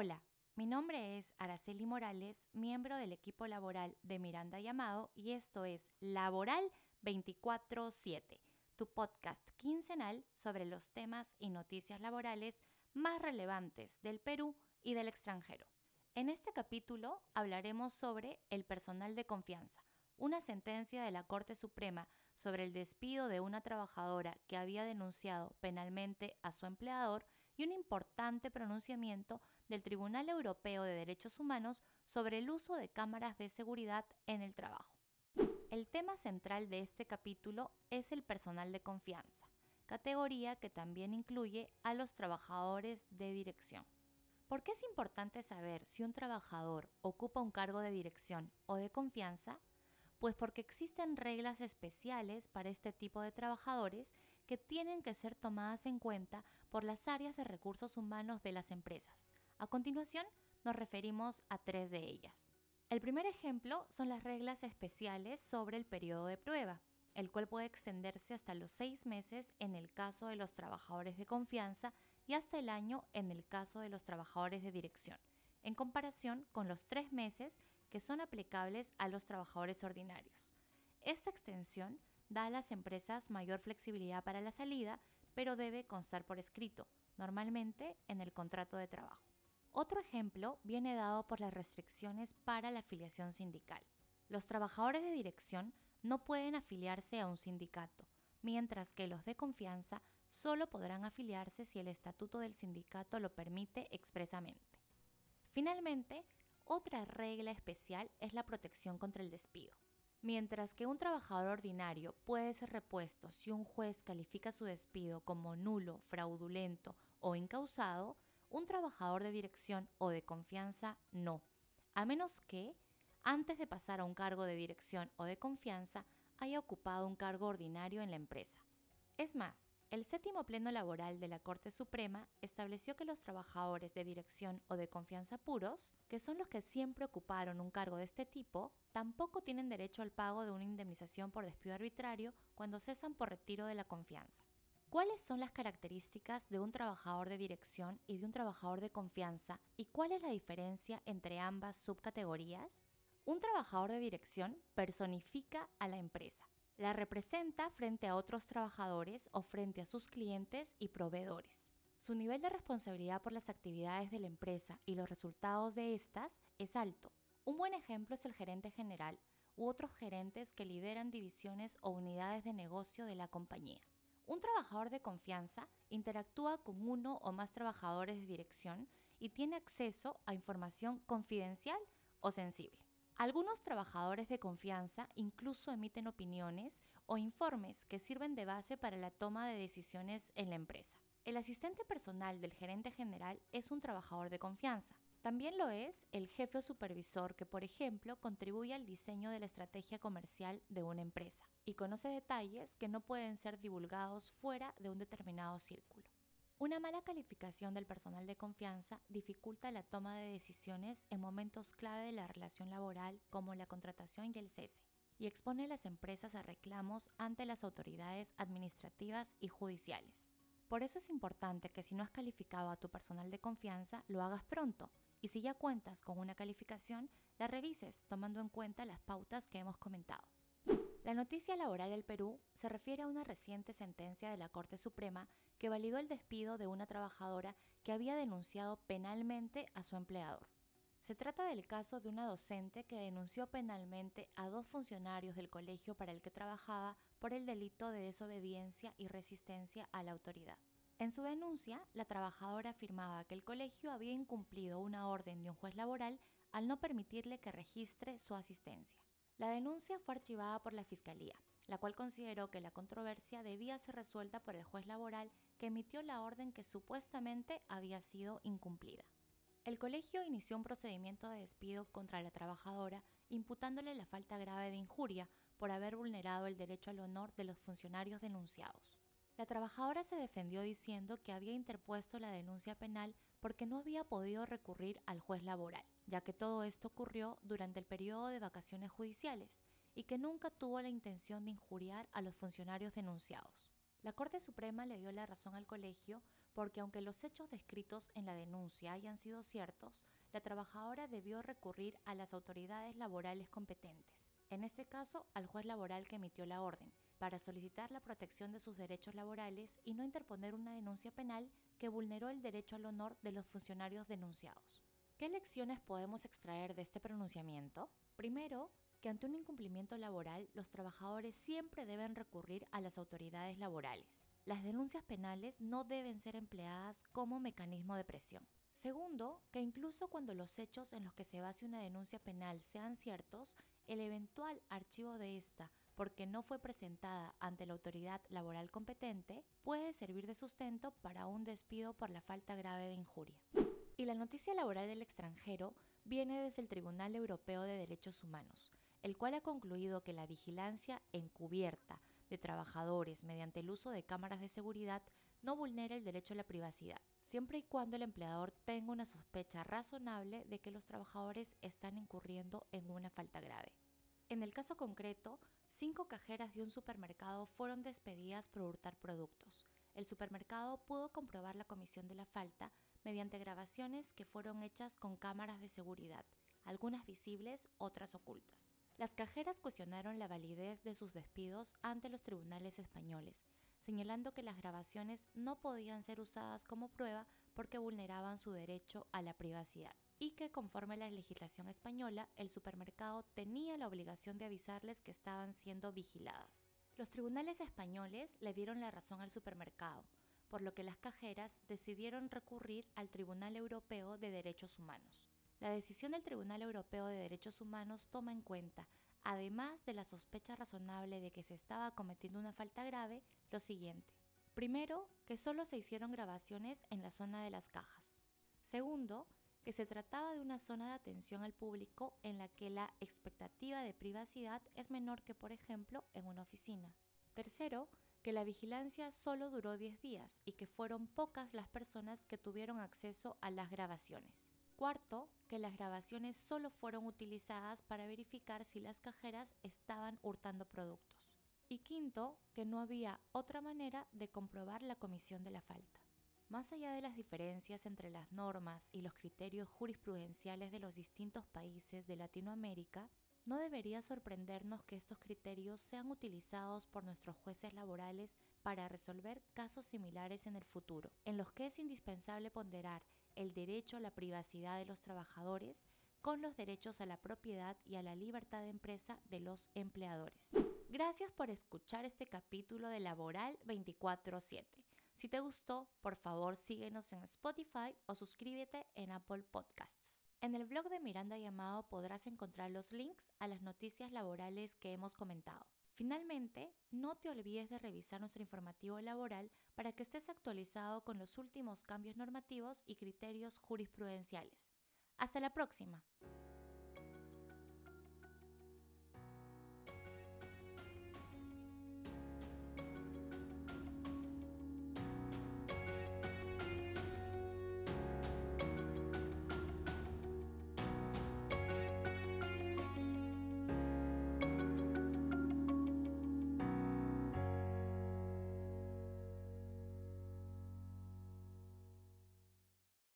Hola, mi nombre es Araceli Morales, miembro del equipo laboral de Miranda Llamado y esto es Laboral 24-7, tu podcast quincenal sobre los temas y noticias laborales más relevantes del Perú y del extranjero. En este capítulo hablaremos sobre el personal de confianza, una sentencia de la Corte Suprema sobre el despido de una trabajadora que había denunciado penalmente a su empleador y un importante pronunciamiento del Tribunal Europeo de Derechos Humanos sobre el uso de cámaras de seguridad en el trabajo. El tema central de este capítulo es el personal de confianza, categoría que también incluye a los trabajadores de dirección. ¿Por qué es importante saber si un trabajador ocupa un cargo de dirección o de confianza? Pues porque existen reglas especiales para este tipo de trabajadores que tienen que ser tomadas en cuenta por las áreas de recursos humanos de las empresas. A continuación, nos referimos a tres de ellas. El primer ejemplo son las reglas especiales sobre el periodo de prueba, el cual puede extenderse hasta los seis meses en el caso de los trabajadores de confianza y hasta el año en el caso de los trabajadores de dirección en comparación con los tres meses que son aplicables a los trabajadores ordinarios. Esta extensión da a las empresas mayor flexibilidad para la salida, pero debe constar por escrito, normalmente en el contrato de trabajo. Otro ejemplo viene dado por las restricciones para la afiliación sindical. Los trabajadores de dirección no pueden afiliarse a un sindicato, mientras que los de confianza solo podrán afiliarse si el estatuto del sindicato lo permite expresamente. Finalmente, otra regla especial es la protección contra el despido. Mientras que un trabajador ordinario puede ser repuesto si un juez califica su despido como nulo, fraudulento o incausado, un trabajador de dirección o de confianza no, a menos que, antes de pasar a un cargo de dirección o de confianza, haya ocupado un cargo ordinario en la empresa. Es más, el séptimo pleno laboral de la Corte Suprema estableció que los trabajadores de dirección o de confianza puros, que son los que siempre ocuparon un cargo de este tipo, tampoco tienen derecho al pago de una indemnización por despido arbitrario cuando cesan por retiro de la confianza. ¿Cuáles son las características de un trabajador de dirección y de un trabajador de confianza y cuál es la diferencia entre ambas subcategorías? Un trabajador de dirección personifica a la empresa la representa frente a otros trabajadores o frente a sus clientes y proveedores. Su nivel de responsabilidad por las actividades de la empresa y los resultados de estas es alto. Un buen ejemplo es el gerente general u otros gerentes que lideran divisiones o unidades de negocio de la compañía. Un trabajador de confianza interactúa con uno o más trabajadores de dirección y tiene acceso a información confidencial o sensible. Algunos trabajadores de confianza incluso emiten opiniones o informes que sirven de base para la toma de decisiones en la empresa. El asistente personal del gerente general es un trabajador de confianza. También lo es el jefe o supervisor que, por ejemplo, contribuye al diseño de la estrategia comercial de una empresa y conoce detalles que no pueden ser divulgados fuera de un determinado círculo. Una mala calificación del personal de confianza dificulta la toma de decisiones en momentos clave de la relación laboral como la contratación y el cese, y expone a las empresas a reclamos ante las autoridades administrativas y judiciales. Por eso es importante que si no has calificado a tu personal de confianza, lo hagas pronto, y si ya cuentas con una calificación, la revises tomando en cuenta las pautas que hemos comentado. La noticia laboral del Perú se refiere a una reciente sentencia de la Corte Suprema que validó el despido de una trabajadora que había denunciado penalmente a su empleador. Se trata del caso de una docente que denunció penalmente a dos funcionarios del colegio para el que trabajaba por el delito de desobediencia y resistencia a la autoridad. En su denuncia, la trabajadora afirmaba que el colegio había incumplido una orden de un juez laboral al no permitirle que registre su asistencia. La denuncia fue archivada por la Fiscalía, la cual consideró que la controversia debía ser resuelta por el juez laboral que emitió la orden que supuestamente había sido incumplida. El colegio inició un procedimiento de despido contra la trabajadora imputándole la falta grave de injuria por haber vulnerado el derecho al honor de los funcionarios denunciados. La trabajadora se defendió diciendo que había interpuesto la denuncia penal porque no había podido recurrir al juez laboral, ya que todo esto ocurrió durante el periodo de vacaciones judiciales y que nunca tuvo la intención de injuriar a los funcionarios denunciados. La Corte Suprema le dio la razón al colegio porque aunque los hechos descritos en la denuncia hayan sido ciertos, la trabajadora debió recurrir a las autoridades laborales competentes, en este caso al juez laboral que emitió la orden, para solicitar la protección de sus derechos laborales y no interponer una denuncia penal que vulneró el derecho al honor de los funcionarios denunciados. ¿Qué lecciones podemos extraer de este pronunciamiento? Primero, que ante un incumplimiento laboral los trabajadores siempre deben recurrir a las autoridades laborales. Las denuncias penales no deben ser empleadas como mecanismo de presión. Segundo, que incluso cuando los hechos en los que se base una denuncia penal sean ciertos, el eventual archivo de esta, porque no fue presentada ante la autoridad laboral competente, puede servir de sustento para un despido por la falta grave de injuria. Y la noticia laboral del extranjero viene desde el Tribunal Europeo de Derechos Humanos, el cual ha concluido que la vigilancia encubierta de trabajadores mediante el uso de cámaras de seguridad no vulnera el derecho a la privacidad, siempre y cuando el empleador tenga una sospecha razonable de que los trabajadores están incurriendo en una falta grave. En el caso concreto, cinco cajeras de un supermercado fueron despedidas por hurtar productos. El supermercado pudo comprobar la comisión de la falta mediante grabaciones que fueron hechas con cámaras de seguridad, algunas visibles, otras ocultas. Las cajeras cuestionaron la validez de sus despidos ante los tribunales españoles, señalando que las grabaciones no podían ser usadas como prueba porque vulneraban su derecho a la privacidad y que conforme a la legislación española, el supermercado tenía la obligación de avisarles que estaban siendo vigiladas. Los tribunales españoles le dieron la razón al supermercado, por lo que las cajeras decidieron recurrir al Tribunal Europeo de Derechos Humanos. La decisión del Tribunal Europeo de Derechos Humanos toma en cuenta, además de la sospecha razonable de que se estaba cometiendo una falta grave, lo siguiente. Primero, que solo se hicieron grabaciones en la zona de las cajas. Segundo, que se trataba de una zona de atención al público en la que la expectativa de privacidad es menor que, por ejemplo, en una oficina. Tercero, que la vigilancia solo duró 10 días y que fueron pocas las personas que tuvieron acceso a las grabaciones. Cuarto, que las grabaciones solo fueron utilizadas para verificar si las cajeras estaban hurtando productos. Y quinto, que no había otra manera de comprobar la comisión de la falta. Más allá de las diferencias entre las normas y los criterios jurisprudenciales de los distintos países de Latinoamérica, no debería sorprendernos que estos criterios sean utilizados por nuestros jueces laborales para resolver casos similares en el futuro, en los que es indispensable ponderar el derecho a la privacidad de los trabajadores con los derechos a la propiedad y a la libertad de empresa de los empleadores. Gracias por escuchar este capítulo de Laboral 24/7. Si te gustó, por favor síguenos en Spotify o suscríbete en Apple Podcasts. En el blog de Miranda Llamado podrás encontrar los links a las noticias laborales que hemos comentado. Finalmente, no te olvides de revisar nuestro informativo laboral para que estés actualizado con los últimos cambios normativos y criterios jurisprudenciales. Hasta la próxima.